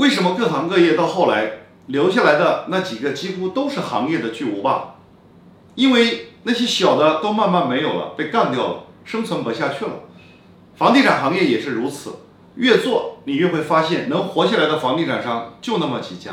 为什么各行各业到后来留下来的那几个几乎都是行业的巨无霸？因为那些小的都慢慢没有了被干掉了生存不下去了。房地产行业也是如此越做你越会发现能活下来的房地产商就那么几家。